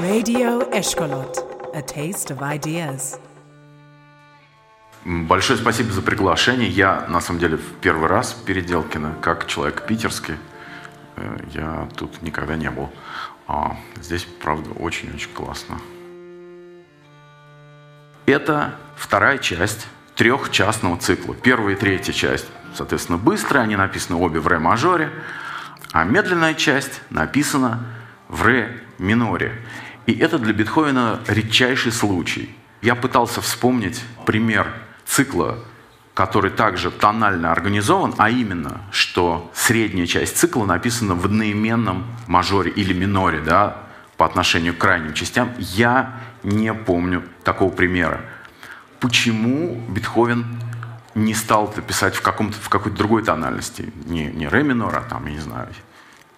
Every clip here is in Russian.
Radio Eshkolot, a taste of ideas. Большое спасибо за приглашение. Я, на самом деле, в первый раз в Переделкино, как человек питерский. Э, я тут никогда не был. А здесь, правда, очень-очень классно. Это вторая часть трехчастного цикла. Первая и третья часть, соответственно, быстрые, они написаны обе в ре-мажоре, а медленная часть написана в ре-миноре. И это для Бетховена редчайший случай. Я пытался вспомнить пример цикла, который также тонально организован, а именно, что средняя часть цикла написана в одноименном мажоре или миноре, да, по отношению к крайним частям. Я не помню такого примера. Почему Бетховен не стал это писать в, каком-то, в какой-то другой тональности? Не, не ре минор, а там, я не знаю,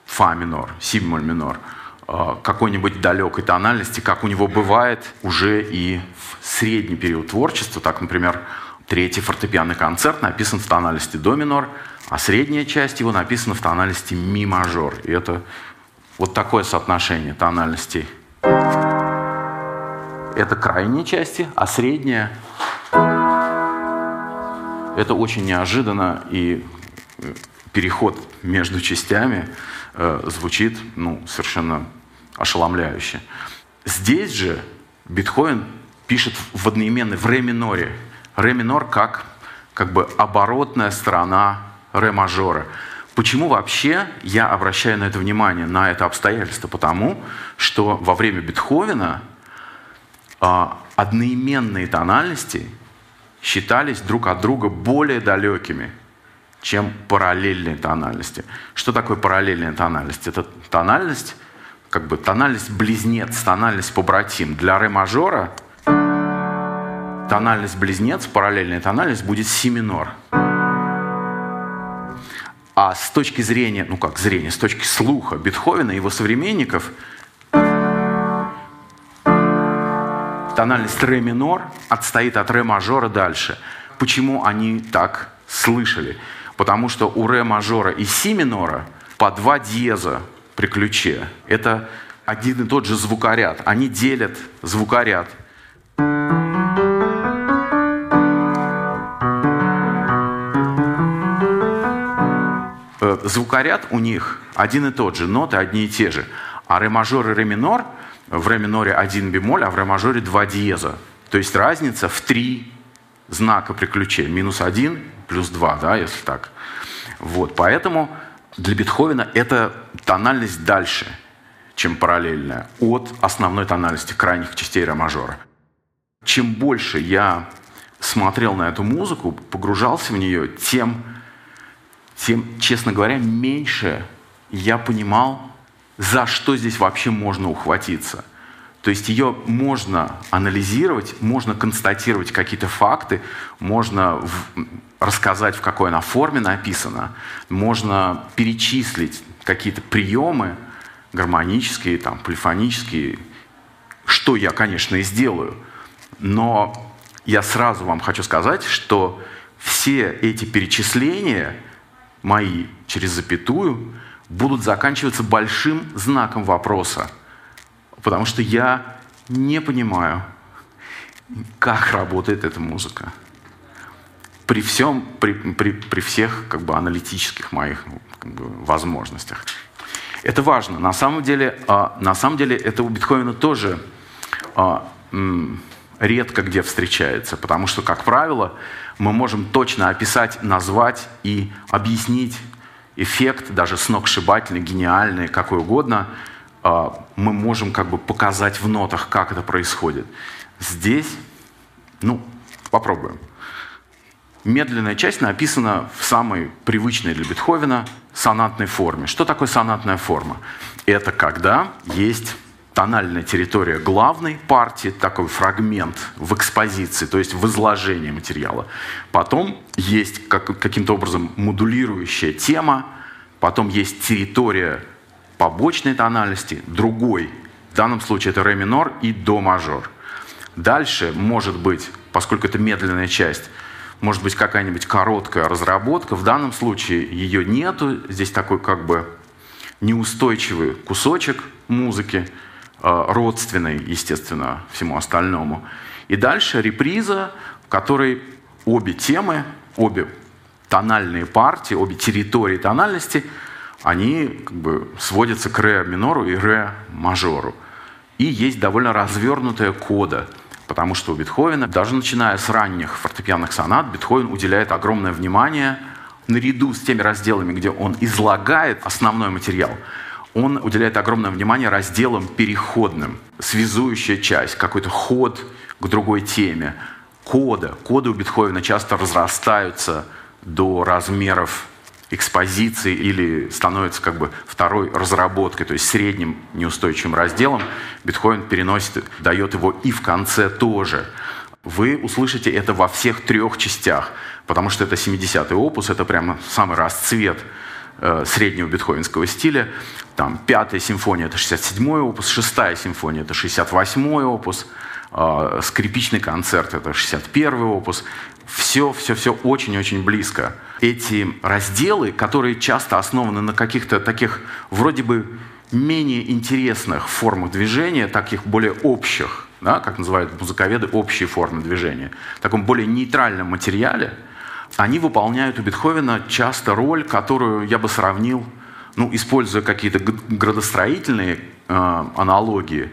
фа минор, си бемоль минор – Э, какой-нибудь далекой тональности, как у него бывает уже и в средний период творчества. Так, например, третий фортепианный концерт написан в тональности до минор, а средняя часть его написана в тональности ми мажор. И это вот такое соотношение тональностей. Это крайние части, а средняя это очень неожиданно и переход между частями э, звучит ну, совершенно ошеломляюще. Здесь же Бетховен пишет в одноименной, в ре миноре. Ре минор как, как бы оборотная сторона ре мажора. Почему вообще я обращаю на это внимание, на это обстоятельство? Потому что во время Бетховена э, одноименные тональности считались друг от друга более далекими – чем параллельные тональности. Что такое параллельная тональность? Это тональность, как бы тональность близнец, тональность побратим. Для ре мажора тональность близнец, параллельная тональность будет си минор. А с точки зрения, ну как зрения, с точки слуха Бетховена и его современников, тональность ре минор отстоит от ре мажора дальше. Почему они так слышали? Потому что у ре мажора и си минора по два диеза при ключе. Это один и тот же звукоряд. Они делят звукоряд. Э, звукоряд у них один и тот же, ноты одни и те же. А ре мажор и ре минор в ре миноре один бемоль, а в ре мажоре два диеза. То есть разница в три знака при ключе. Минус один плюс 2, да, если так. Вот, поэтому для Бетховена это тональность дальше, чем параллельная, от основной тональности крайних частей ре мажора. Чем больше я смотрел на эту музыку, погружался в нее, тем, тем, честно говоря, меньше я понимал, за что здесь вообще можно ухватиться – то есть ее можно анализировать, можно констатировать какие-то факты, можно в, рассказать, в какой она форме написана, можно перечислить какие-то приемы гармонические, там, полифонические, что я, конечно, и сделаю. Но я сразу вам хочу сказать, что все эти перечисления мои через запятую будут заканчиваться большим знаком вопроса – потому что я не понимаю, как работает эта музыка. При всем, при, при, при всех как бы, аналитических моих как бы, возможностях. Это важно. На самом деле, а, на самом деле это у Бетховена тоже а, редко где встречается, потому что, как правило, мы можем точно описать, назвать и объяснить эффект, даже сногсшибательный, гениальный, какой угодно – а, мы можем как бы показать в нотах, как это происходит. Здесь, ну, попробуем. Медленная часть написана в самой привычной для Бетховена сонатной форме. Что такое сонатная форма? Это когда есть тональная территория главной партии, такой фрагмент в экспозиции, то есть в изложении материала. Потом есть как, каким-то образом модулирующая тема, потом есть территория побочной тональности, другой. В данном случае это ре минор и до мажор. Дальше может быть, поскольку это медленная часть, может быть какая-нибудь короткая разработка. В данном случае ее нету. Здесь такой как бы неустойчивый кусочек музыки, э, родственный, естественно, всему остальному. И дальше реприза, в которой обе темы, обе тональные партии, обе территории тональности, они как бы сводятся к ре минору и ре мажору. И есть довольно развернутая кода, потому что у Бетховена, даже начиная с ранних фортепианных сонат, Бетховен уделяет огромное внимание наряду с теми разделами, где он излагает основной материал, он уделяет огромное внимание разделам переходным, связующая часть, какой-то ход к другой теме, кода. Коды у Бетховена часто разрастаются до размеров экспозиции или становится как бы второй разработкой, то есть средним неустойчивым разделом, Бетховен переносит, дает его и в конце тоже. Вы услышите это во всех трех частях, потому что это 70-й опус, это прямо самый расцвет э, среднего бетховенского стиля. Там пятая симфония — это 67-й опус, шестая симфония — это 68-й опус, э, скрипичный концерт — это 61-й опус. Все, все, все очень-очень близко. Эти разделы, которые часто основаны на каких-то таких вроде бы менее интересных формах движения, таких более общих, да, как называют музыковеды, общие формы движения, в таком более нейтральном материале, они выполняют у Бетховена часто роль, которую я бы сравнил, ну, используя какие-то градостроительные э, аналогии,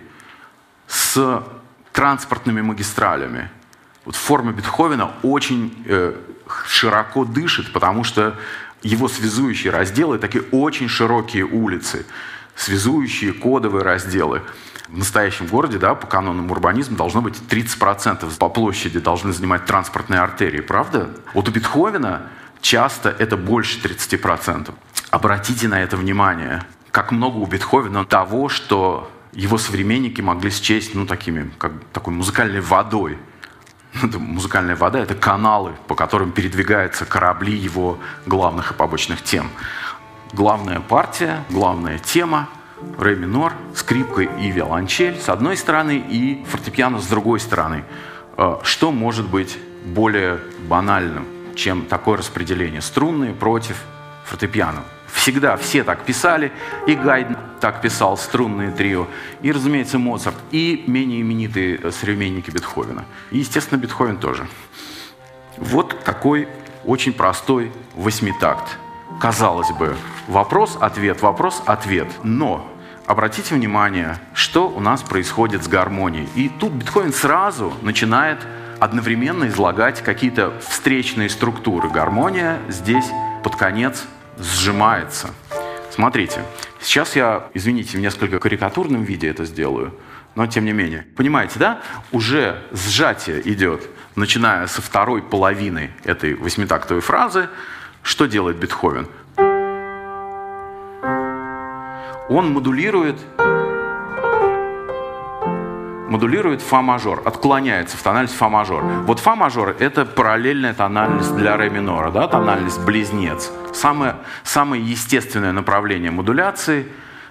с транспортными магистралями. Вот форма Бетховена очень э, широко дышит, потому что его связующие разделы такие очень широкие улицы, связующие кодовые разделы. В настоящем городе, да, по канонам урбанизма, должно быть 30% по площади должны занимать транспортные артерии, правда? Вот у Бетховена часто это больше 30%. Обратите на это внимание. Как много у Бетховена того, что его современники могли счесть ну, такими, как, такой музыкальной водой – это музыкальная вода — это каналы, по которым передвигаются корабли его главных и побочных тем. Главная партия, главная тема — ре минор, скрипка и виолончель с одной стороны и фортепиано с другой стороны. Э, что может быть более банальным, чем такое распределение? Струнные против фортепиано. Всегда все так писали, и Гайден так писал, струнное трио, и, разумеется, Моцарт, и менее именитые современники Бетховена. И, естественно, Бетховен тоже. Вот такой очень простой восьмитакт. Казалось бы, вопрос-ответ, вопрос-ответ. Но обратите внимание, что у нас происходит с гармонией. И тут Бетховен сразу начинает одновременно излагать какие-то встречные структуры. Гармония здесь под конец сжимается. Смотрите, сейчас я, извините, в несколько карикатурном виде это сделаю, но тем не менее. Понимаете, да? Уже сжатие идет, начиная со второй половины этой восьмитактовой фразы. Что делает Бетховен? Он модулирует модулирует фа-мажор, отклоняется в тональность фа-мажор. Вот фа-мажор — это параллельная тональность для ре минора, да, тональность близнец. Самое, самое естественное направление модуляции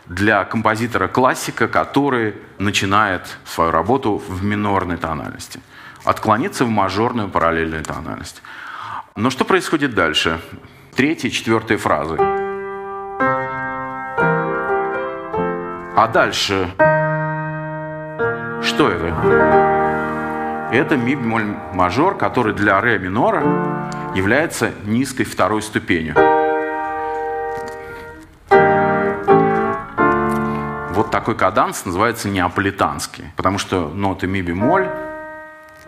для композитора-классика, который начинает свою работу в минорной тональности. Отклониться в мажорную параллельную тональность. Но что происходит дальше? Третья четвертая фразы. А дальше что это? Это ми бемоль мажор, который для ре минора является низкой второй ступенью. Вот такой каданс называется неаполитанский, потому что ноты ми бемоль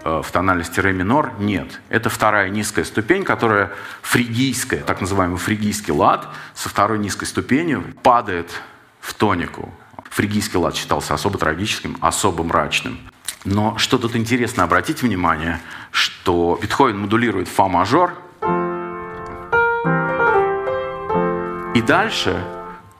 э, в тональности ре минор нет. Это вторая низкая ступень, которая фригийская, так называемый фригийский лад, со второй низкой ступенью падает в тонику. Фригийский лад считался особо трагическим, особо мрачным. Но что тут интересно, обратите внимание, что Бетховен модулирует фа-мажор, и дальше,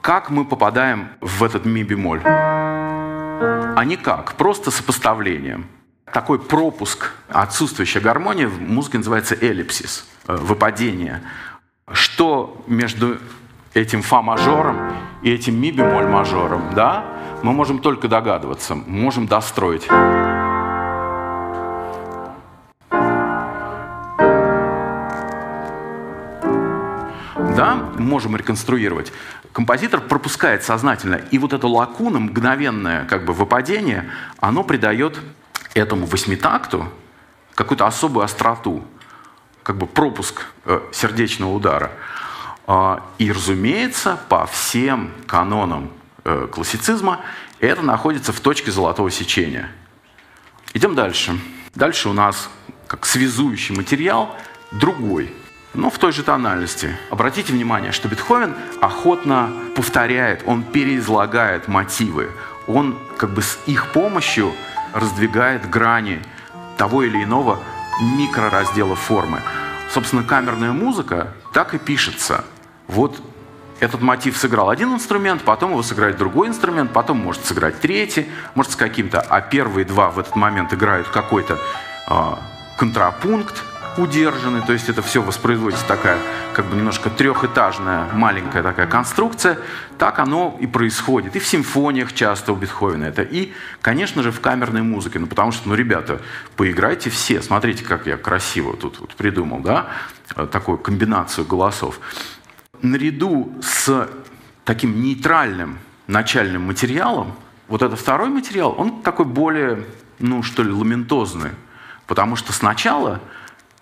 как мы попадаем в этот ми-бемоль? А никак, просто сопоставлением. Такой пропуск, отсутствующая гармония в музыке называется эллипсис, э, выпадение. Что между этим фа-мажором и этим ми-бемоль мажором, да, мы можем только догадываться, можем достроить. Да, можем реконструировать, композитор пропускает сознательно. И вот это лакуна, мгновенное как бы выпадение, оно придает этому восьмитакту какую-то особую остроту, как бы пропуск э, сердечного удара. Э, и, разумеется, по всем канонам э, классицизма это находится в точке золотого сечения. Идем дальше. Дальше у нас как связующий материал другой, но в той же тональности. Обратите внимание, что Бетховен охотно повторяет, он переизлагает мотивы. Он как бы с их помощью раздвигает грани того или иного микрораздела формы. Собственно, камерная музыка так и пишется. Вот этот мотив сыграл один инструмент, потом его сыграет другой инструмент, потом может сыграть третий, может с каким-то, а первые два в этот момент играют какой-то э, контрапункт удержанный, то есть это все воспроизводится такая как бы немножко трехэтажная маленькая такая конструкция, так оно и происходит. И в симфониях часто у Бетховена это, и, конечно же, в камерной музыке, ну потому что, ну, ребята, поиграйте все, смотрите, как я красиво тут вот придумал, да, такую комбинацию голосов. Наряду с таким нейтральным начальным материалом, вот этот второй материал, он такой более, ну, что ли, ламентозный, Потому что сначала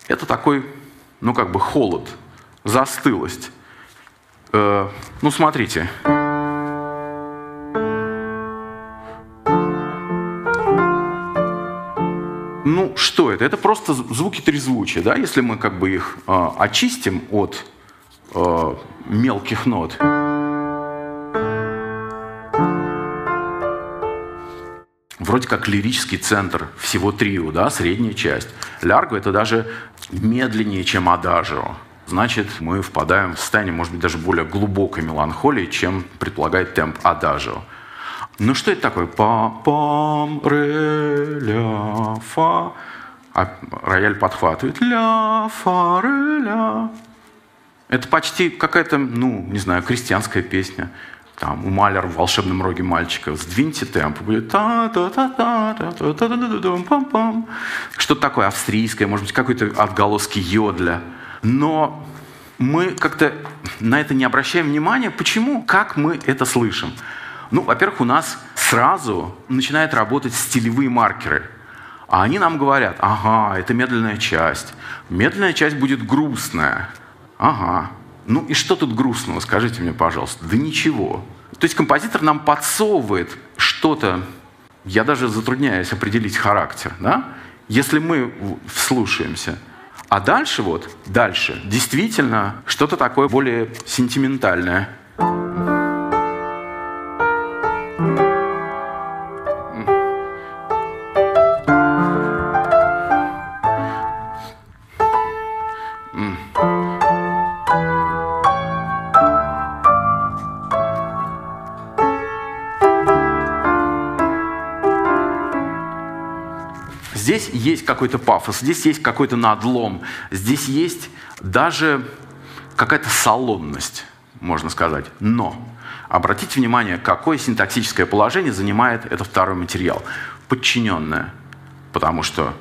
это такой, ну как бы холод, застылость. Э, ну смотрите. Ну что это? Это просто звуки трезвучия, да? Если мы как бы их э, очистим от э, мелких нот. вроде как лирический центр всего трио, да, средняя часть. Лярго — это даже медленнее, чем адажио. Значит, мы впадаем в состояние, может быть, даже более глубокой меланхолии, чем предполагает темп адажио. Ну что это такое? Па-пам, ре, ля, фа. А рояль подхватывает ля, фа, ре, ля. Это почти какая-то, ну, не знаю, крестьянская песня там, у Малера в «Волшебном роге мальчика», сдвиньте темп, будет та та та та та та та та та пам пам Что-то такое австрийское, может быть, какой-то отголоски йодля. Но мы как-то на это не обращаем внимания. Почему? Как мы это слышим? Ну, во-первых, у нас сразу начинают работать стилевые маркеры. А они нам говорят, ага, это медленная часть. Медленная часть будет грустная. Ага, ну и что тут грустного, скажите мне, пожалуйста? Да ничего. То есть композитор нам подсовывает что-то, я даже затрудняюсь определить характер, да? если мы вслушаемся. А дальше вот, дальше, действительно, что-то такое более сентиментальное – Здесь есть какой-то пафос, здесь есть какой-то надлом, здесь есть даже какая-то салонность, можно сказать. Но обратите внимание, какое синтаксическое положение занимает этот второй материал. Подчиненное. Потому что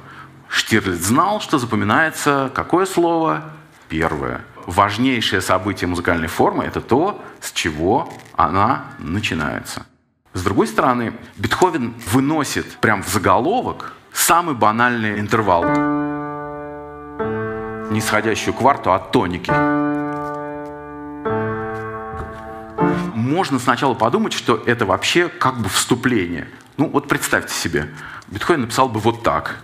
Штирлиц знал, что запоминается какое слово? Первое. Важнейшее событие музыкальной формы – это то, с чего она начинается. С другой стороны, Бетховен выносит прям в заголовок самый банальный интервал. Нисходящую кварту от тоники. Можно сначала подумать, что это вообще как бы вступление. Ну вот представьте себе, Бетховен написал бы вот так.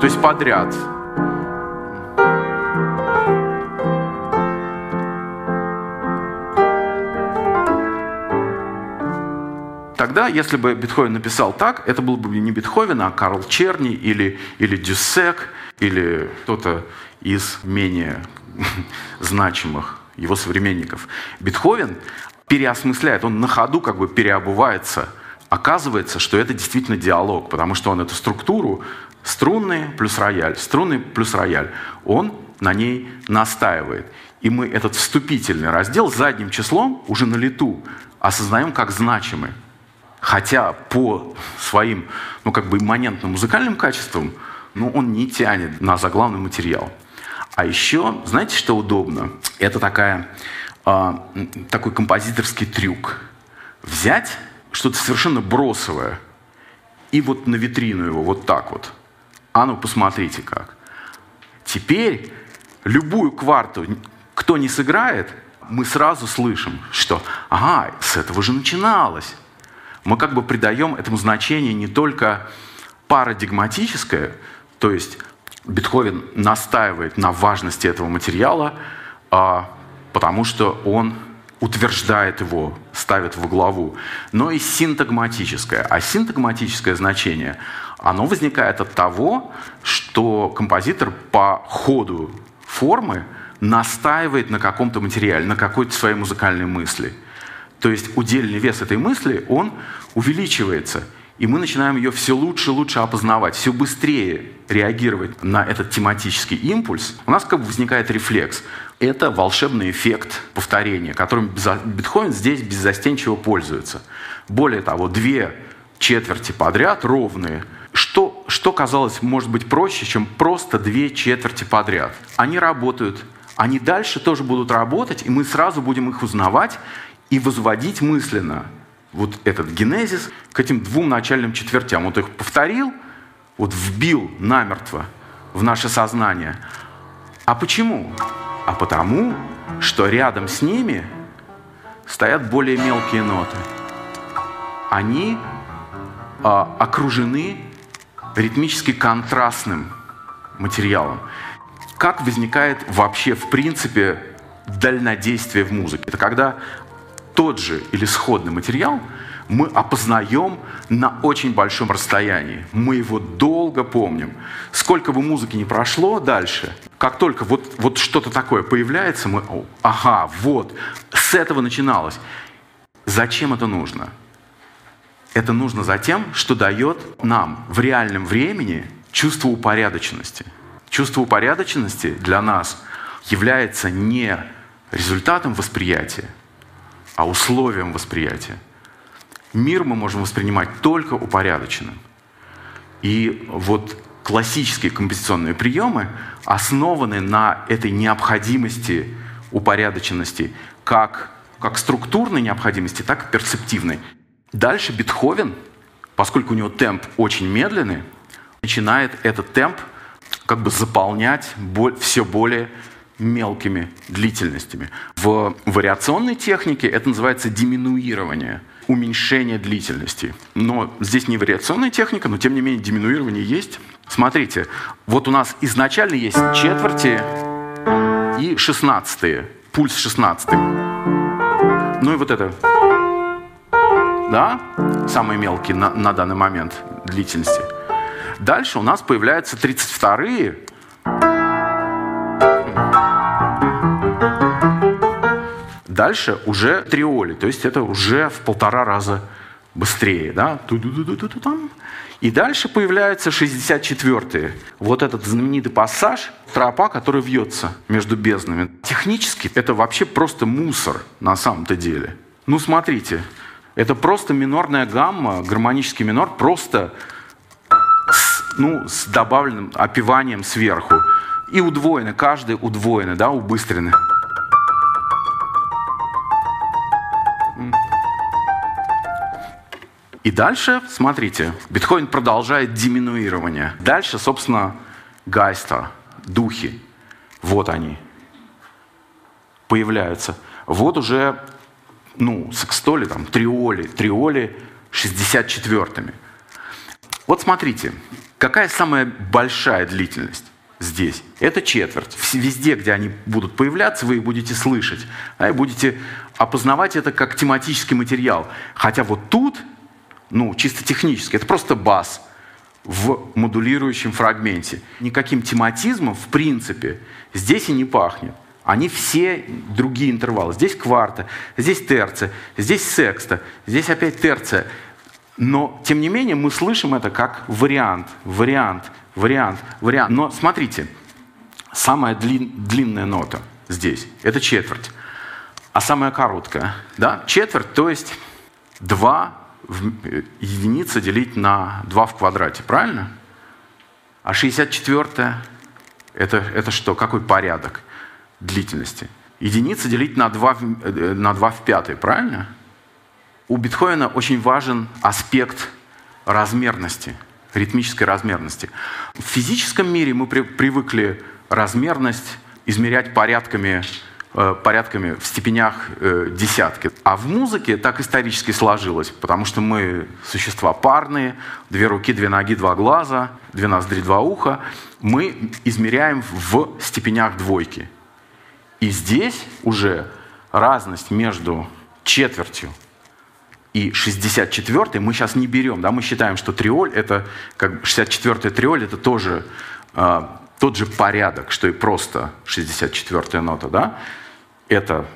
То есть подряд. Тогда, если бы Бетховен написал так, это был бы не Бетховен, а Карл Черни или, или Дюссек, или кто-то из менее значимых его современников. Бетховен переосмысляет, он на ходу как бы переобувается. Оказывается, что это действительно диалог, потому что он эту структуру струнные плюс рояль, струнный плюс рояль, он на ней настаивает. И мы этот вступительный раздел задним числом уже на лету осознаем как значимый. Хотя по своим, ну, как бы имманентным музыкальным качествам, ну, он не тянет на заглавный материал. А еще, знаете, что удобно? Это такая, э, такой композиторский трюк. Взять что-то совершенно бросовое и вот на витрину его вот так вот. А ну, посмотрите как. Теперь любую кварту, кто не сыграет, мы сразу слышим, что ага, с этого же начиналось. Мы как бы придаем этому значение не только парадигматическое, то есть Бетховен настаивает на важности этого материала, а, потому что он утверждает его, ставит во главу, но и синтагматическое. А синтагматическое значение, оно возникает от того, что композитор по ходу формы настаивает на каком-то материале, на какой-то своей музыкальной мысли. То есть удельный вес этой мысли, он увеличивается. И мы начинаем ее все лучше и лучше опознавать, все быстрее реагировать на этот тематический импульс. У нас как бы возникает рефлекс. Это волшебный эффект повторения, которым Бетховен здесь беззастенчиво пользуется. Более того, две четверти подряд ровные. Что, что казалось может быть проще, чем просто две четверти подряд? Они работают, они дальше тоже будут работать, и мы сразу будем их узнавать и возводить мысленно вот этот генезис к этим двум начальным четвертям. Вот их повторил, вот вбил намертво в наше сознание. А почему? А потому, что рядом с ними стоят более мелкие ноты. Они а, окружены ритмически контрастным материалом. Как возникает вообще, в принципе, дальнодействие в музыке? Это когда тот же или сходный материал мы опознаем на очень большом расстоянии. Мы его долго помним. Сколько бы музыки не прошло дальше, как только вот, вот что-то такое появляется, мы, ага, вот, с этого начиналось. Зачем это нужно? Это нужно за тем, что дает нам в реальном времени чувство упорядоченности. Чувство упорядоченности для нас является не результатом восприятия, а условием восприятия. Мир мы можем воспринимать только упорядоченным. И вот классические композиционные приемы основаны на этой необходимости упорядоченности, как, как структурной необходимости, так и перцептивной. Дальше Бетховен, поскольку у него темп очень медленный, начинает этот темп как бы заполнять все более мелкими длительностями. В вариационной технике это называется диминуирование, уменьшение длительности. Но здесь не вариационная техника, но тем не менее диминуирование есть. Смотрите, вот у нас изначально есть четверти и шестнадцатые, пульс шестнадцатый. Ну и вот это, да, самые мелкие на, на данный момент длительности. Дальше у нас появляются 32-е, Дальше уже триоли, то есть это уже в полтора раза быстрее. Да? И дальше появляются 64-е. Вот этот знаменитый пассаж, тропа, который вьется между безднами. Технически это вообще просто мусор на самом-то деле. Ну, смотрите, это просто минорная гамма, гармонический минор, просто с, ну, с добавленным опиванием сверху. И удвоено, каждый удвоено, да, убыстренный. Дальше, смотрите, биткоин продолжает диминуирование. Дальше, собственно, гайста, духи. Вот они появляются. Вот уже, ну, секстоли, там, триоли, триоли 64-ми. Вот смотрите, какая самая большая длительность здесь? Это четверть. Везде, где они будут появляться, вы их будете слышать. А и будете опознавать это как тематический материал. Хотя вот тут ну, чисто технически. Это просто бас в модулирующем фрагменте. Никаким тематизмом, в принципе, здесь и не пахнет. Они все другие интервалы. Здесь кварта, здесь терция, здесь секста, здесь опять терция. Но, тем не менее, мы слышим это как вариант, вариант, вариант, вариант. Но смотрите, самая длин, длинная нота здесь – это четверть. А самая короткая, да, четверть, то есть два единица делить на 2 в квадрате, правильно? А 64 это, это что? Какой порядок длительности? Единица делить на 2, э, на 2 в пятой, правильно? У Бетховена очень важен аспект размерности, ритмической размерности. В физическом мире мы при, привыкли размерность измерять порядками порядками в степенях э, десятки. А в музыке так исторически сложилось, потому что мы существа парные, две руки, две ноги, два глаза, две ноздри, два уха. Мы измеряем в степенях двойки. И здесь уже разность между четвертью и 64 мы сейчас не берем. Да? Мы считаем, что триоль, это как 64 триоль, это тоже э, тот же порядок, что и просто 64 нота. Да? Это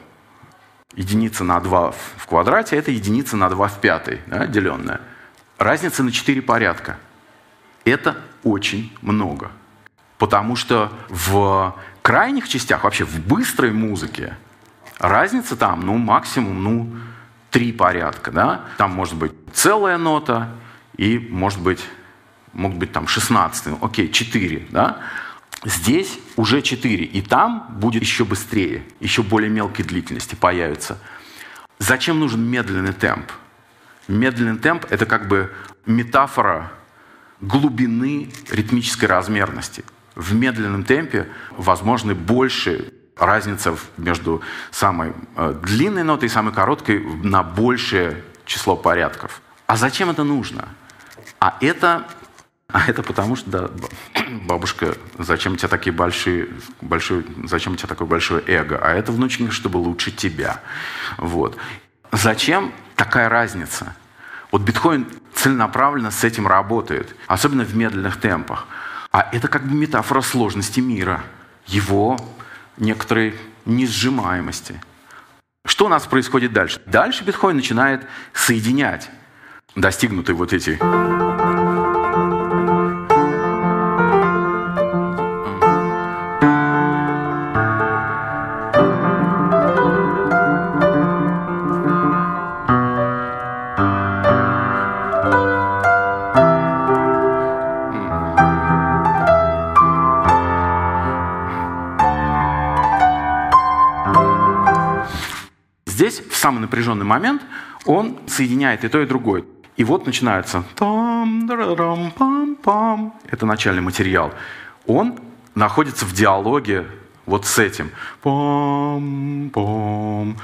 единица на 2 в квадрате, это единица на 2 в пятой, да, деленная. Разница на 4 порядка. Это очень много. Потому что в крайних частях, вообще в быстрой музыке, разница там, ну, максимум, ну, три порядка, да. Там может быть целая нота и, может быть, могут быть там 16, окей, 4, да. Здесь уже 4, и там будет еще быстрее, еще более мелкой длительности появится. Зачем нужен медленный темп? Медленный темп — это как бы метафора глубины ритмической размерности. В медленном темпе возможны больше разница между самой э, длинной нотой и самой короткой на большее число порядков. А зачем это нужно? А это а это потому что, да, бабушка, зачем у тебя такие большие, большой, зачем у тебя такое большое эго? А это внученька, чтобы лучше тебя. Вот. Зачем такая разница? Вот биткоин целенаправленно с этим работает, особенно в медленных темпах. А это как бы метафора сложности мира, его некоторой несжимаемости. Что у нас происходит дальше? Дальше биткоин начинает соединять достигнутые вот эти самый напряженный момент, он соединяет и то, и другое. И вот начинается там, пам, пам. Это начальный материал. Он находится в диалоге вот с этим. Пам, пам,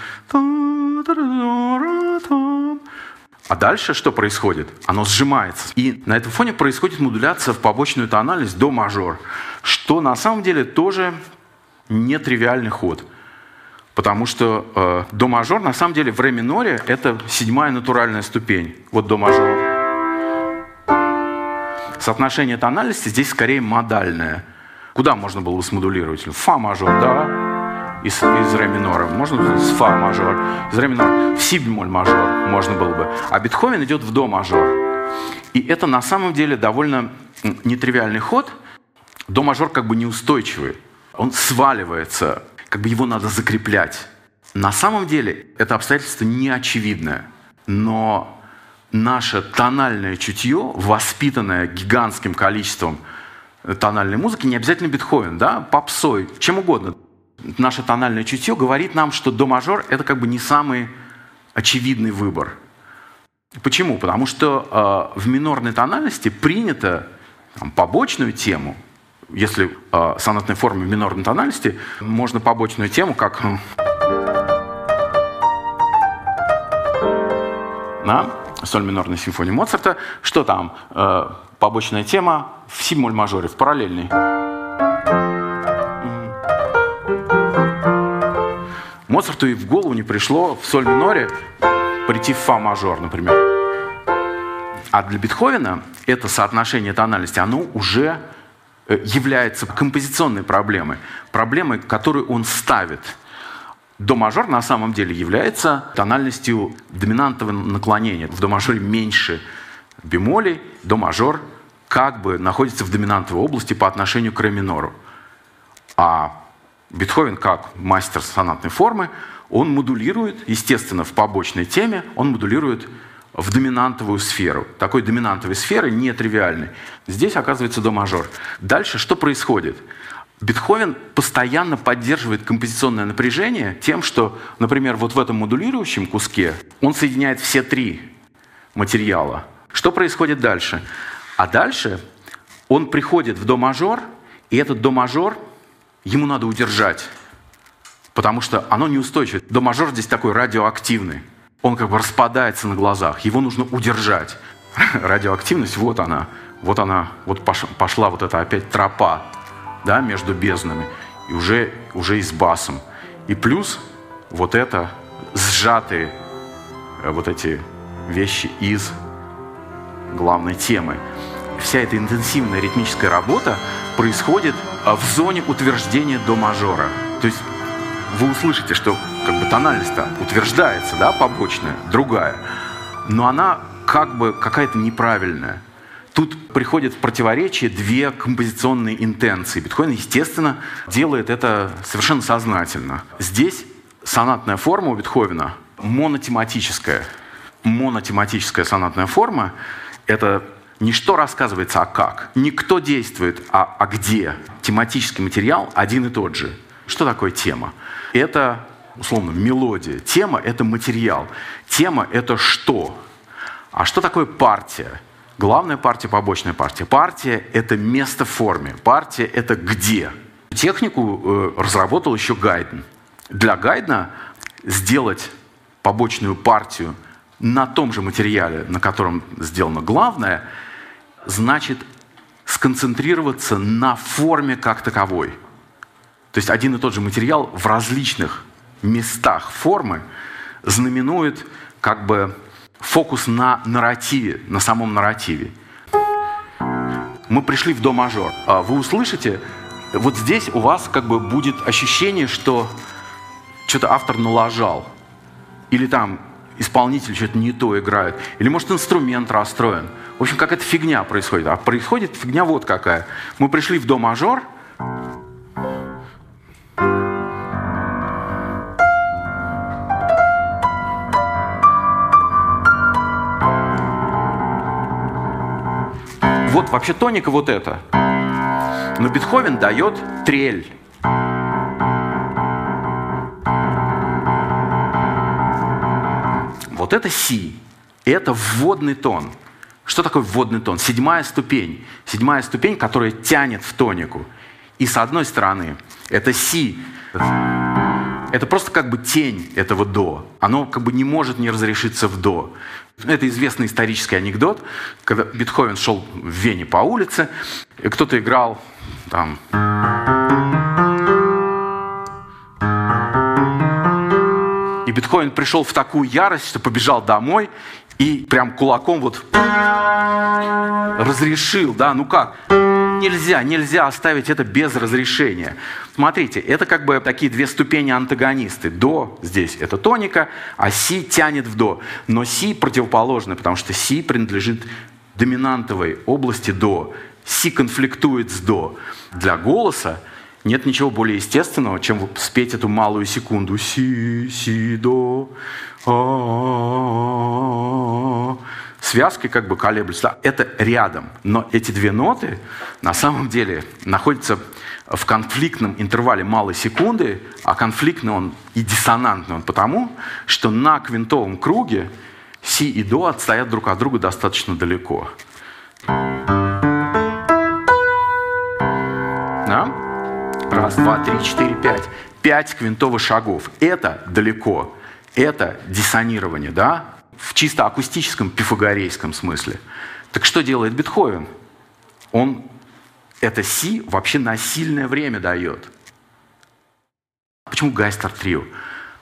а дальше что происходит? Оно сжимается. И на этом фоне происходит модуляция в побочную тональность до мажор, что на самом деле тоже нетривиальный ход. Потому что э, до мажор на самом деле в ре миноре это седьмая натуральная ступень. Вот до мажор. Соотношение тональности здесь скорее модальное. Куда можно было бы смодулировать? Фа мажор, да, из, из ре минора. Можно с фа мажор, из ре минора. В си бемоль мажор можно было бы. А Бетховен идет в до мажор. И это на самом деле довольно нетривиальный ход. До мажор как бы неустойчивый. Он сваливается как бы его надо закреплять. На самом деле это обстоятельство не очевидное, но наше тональное чутье, воспитанное гигантским количеством тональной музыки, не обязательно Бетховен, да, попсой, чем угодно. Наше тональное чутье говорит нам, что до мажор это как бы не самый очевидный выбор. Почему? Потому что э, в минорной тональности принято там, побочную тему если э, сонатной форме минорной тональности, можно побочную тему, как на соль минорной симфонии Моцарта, что там? Э, побочная тема в си моль мажоре, в параллельной. Моцарту и в голову не пришло в соль миноре прийти в фа мажор, например. А для Бетховена это соотношение тональности, оно уже является композиционной проблемой, проблемой, которую он ставит. До мажор на самом деле является тональностью доминантного наклонения. В до мажоре меньше бемолей, до мажор как бы находится в доминантовой области по отношению к ре минору. А Бетховен, как мастер сонатной формы, он модулирует, естественно, в побочной теме, он модулирует в доминантовую сферу. Такой доминантовой сферы нетривиальной. Здесь оказывается до мажор. Дальше что происходит? Бетховен постоянно поддерживает композиционное напряжение тем, что, например, вот в этом модулирующем куске он соединяет все три материала. Что происходит дальше? А дальше он приходит в до мажор, и этот до мажор ему надо удержать, потому что оно неустойчиво. До мажор здесь такой радиоактивный. Он как бы распадается на глазах. Его нужно удержать. Радиоактивность, вот она. Вот она, вот пошла вот эта опять тропа да, между безднами. И уже, уже и с басом. И плюс вот это сжатые э, вот эти вещи из главной темы. Вся эта интенсивная ритмическая работа происходит а, в зоне утверждения до мажора. То есть вы услышите, что как бы тональность-то утверждается, да, побочная, другая, но она как бы какая-то неправильная. Тут приходят в противоречие две композиционные интенции. Бетховен, естественно, делает это совершенно сознательно. Здесь сонатная форма у Бетховена монотематическая. Монотематическая сонатная форма — это не что рассказывается, а как. Не кто действует, а, а где. Тематический материал один и тот же. Что такое тема? Это, условно, мелодия. Тема — это материал. Тема — это что? А что такое партия? Главная партия, побочная партия. Партия — это место в форме. Партия — это где. Технику э, разработал еще Гайден. Для Гайдена сделать побочную партию на том же материале, на котором сделано главное, значит сконцентрироваться на форме как таковой. То есть один и тот же материал в различных местах формы знаменует как бы фокус на нарративе, на самом нарративе. Мы пришли в до мажор. А вы услышите, вот здесь у вас как бы будет ощущение, что что-то автор налажал. Или там исполнитель что-то не то играет. Или может инструмент расстроен. В общем, какая-то фигня происходит. А происходит фигня вот какая. Мы пришли в до Вот вообще тоника вот это. Но Бетховен дает трель. Вот это си. Это вводный тон. Что такое вводный тон? Седьмая ступень. Седьмая ступень, которая тянет в тонику. И с одной стороны, это си. Это просто как бы тень этого до. Оно как бы не может не разрешиться в до. Это известный исторический анекдот, когда Бетховен шел в Вене по улице, и кто-то играл там... И Бетховен пришел в такую ярость, что побежал домой и прям кулаком вот разрешил, да, ну как? Нельзя, нельзя оставить это без разрешения. Смотрите, это как бы такие две ступени антагонисты. До здесь это тоника, а си тянет в до. Но си противоположно, потому что си принадлежит доминантовой области до. Си конфликтует с до. Для голоса нет ничего более естественного, чем спеть эту малую секунду. Си, си, до. А-а-а-а связки как бы колеблются. Это рядом. Но эти две ноты на самом деле находятся в конфликтном интервале малой секунды, а конфликтный он и диссонантный он потому, что на квинтовом круге си и до отстоят друг от друга достаточно далеко. Да? Раз, два, три, четыре, пять. Пять квинтовых шагов. Это далеко. Это диссонирование, да? В чисто акустическом пифагорейском смысле. Так что делает Бетховен? Он это си вообще на сильное время дает. Почему Гайстер Трио?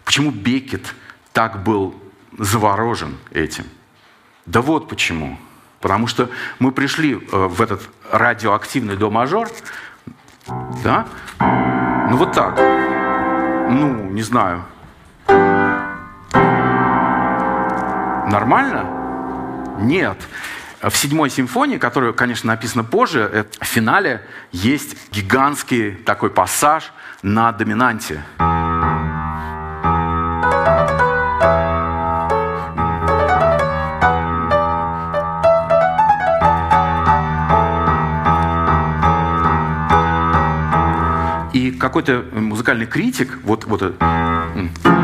Почему Бекет так был заворожен этим? Да вот почему. Потому что мы пришли э, в этот радиоактивный до мажор, да, ну вот так, ну, не знаю, Нормально? Нет. В седьмой симфонии, которая, конечно, написана позже, э, в финале есть гигантский такой пассаж на доминанте. И какой-то музыкальный критик, вот, вот, э,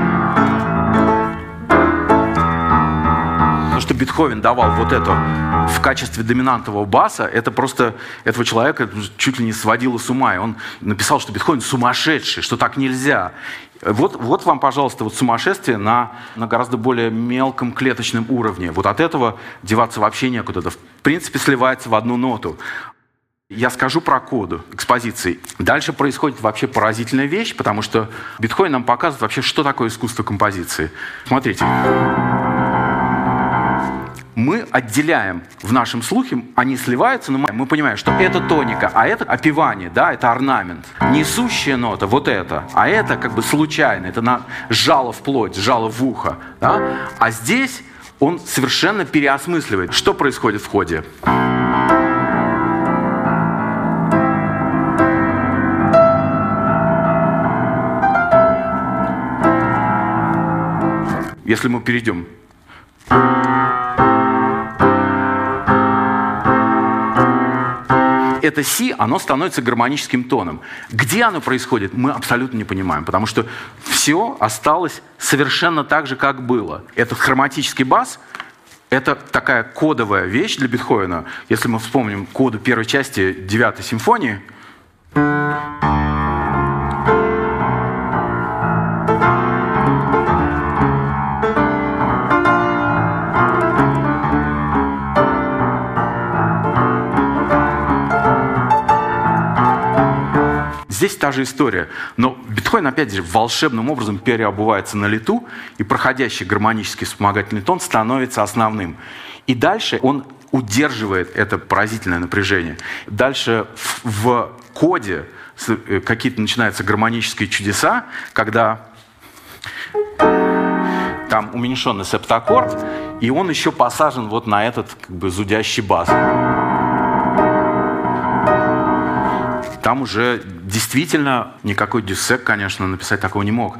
что Бетховен давал вот это в качестве доминантового баса, это просто этого человека чуть ли не сводило с ума. И он написал, что Бетховен сумасшедший, что так нельзя. Вот, вот вам, пожалуйста, вот сумасшествие на, на гораздо более мелком клеточном уровне. Вот от этого деваться вообще некуда. Это, в принципе, сливается в одну ноту. Я скажу про коду экспозиции. Дальше происходит вообще поразительная вещь, потому что биткоин нам показывает вообще, что такое искусство композиции. Смотрите мы отделяем в нашем слухе, они сливаются, но мы понимаем, что это тоника, а это опевание, да, это орнамент. Несущая нота, вот это, а это как бы случайно, это на, жало в плоть, жало в ухо. Да? А здесь он совершенно переосмысливает, что происходит в ходе. Если мы перейдем это си, оно становится гармоническим тоном. Где оно происходит, мы абсолютно не понимаем, потому что все осталось совершенно так же, как было. Этот хроматический бас это такая кодовая вещь для Бетховена. Если мы вспомним коду первой части девятой симфонии, Здесь та же история. Но биткоин, опять же, волшебным образом переобувается на лету, и проходящий гармонический вспомогательный тон становится основным. И дальше он удерживает это поразительное напряжение. Дальше в, в коде э, какие-то начинаются гармонические чудеса, когда там уменьшенный септаккорд, и он еще посажен вот на этот как бы зудящий бас. Там уже действительно никакой дюссек, конечно, написать такого не мог.